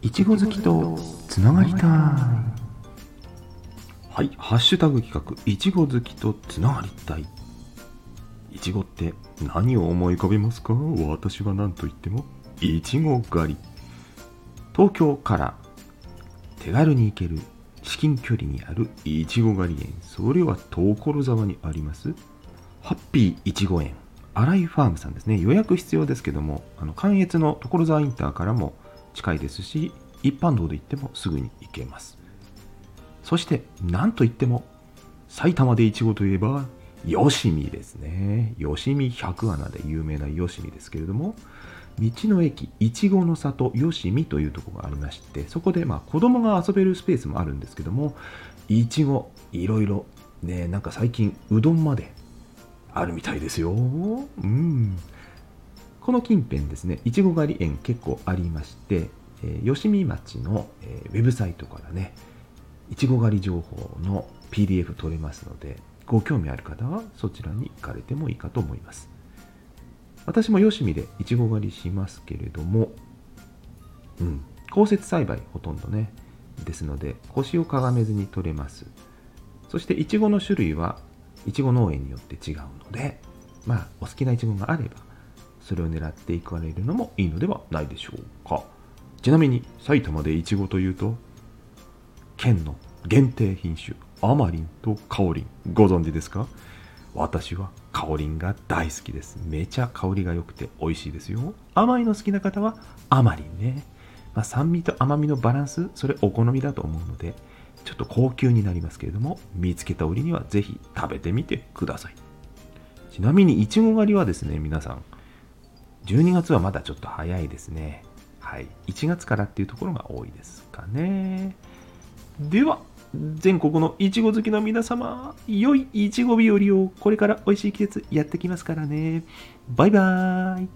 いちご好きとつながりたい。はいハッシュタグ企画いちご好きとつながりたい。いちごって何を思い浮かべますか？私は何と言ってもいちご狩り。東京から手軽に行ける至近距離にあるいちご狩り園。それは所沢にあります。ハッピーいちご園。新井ファームさんですね。予約必要ですけどもあの関越の所沢インターからも近いですし一般道で行ってもすぐに行けます。そして何といっても埼玉でいちごといえば吉見ですね。吉見百穴で有名な吉見ですけれども道の駅いちごの里吉見というところがありましてそこでまあ子供が遊べるスペースもあるんですけどもいちごいろいろねなんか最近うどんまであるみたいですよ。うん。この近辺ですねいちご狩り園結構ありましてえー、吉見町の、えー、ウェブサイトからね、いちご狩り情報の PDF 取れますので、ご興味ある方はそちらに行かれてもいいかと思います。私も吉見でいちご狩りしますけれども、うん、降雪栽培ほとんどね、ですので、腰をかがめずに取れます。そして、いちごの種類はいちご農園によって違うので、まあ、お好きないちごがあれば、それを狙っていかれるのもいいのではないでしょうか。ちなみに埼玉でいちごというと県の限定品種アマリンとカオリンご存知ですか？私はカオリンが大好きです。めちゃ香りが良くて美味しいですよ。甘いの好きな方はアマリンね、まあ、酸味と甘みのバランスそれお好みだと思うのでちょっと高級になりますけれども見つけた折にはぜひ食べてみてください。ちなみにいちご狩りはですね皆さん12月はまだちょっと早いですねはい、1月からっていうところが多いですかね。では、全国のいちご好きの皆様、良いいちご日和をこれから美味しい季節やってきますからね。バイバーイ。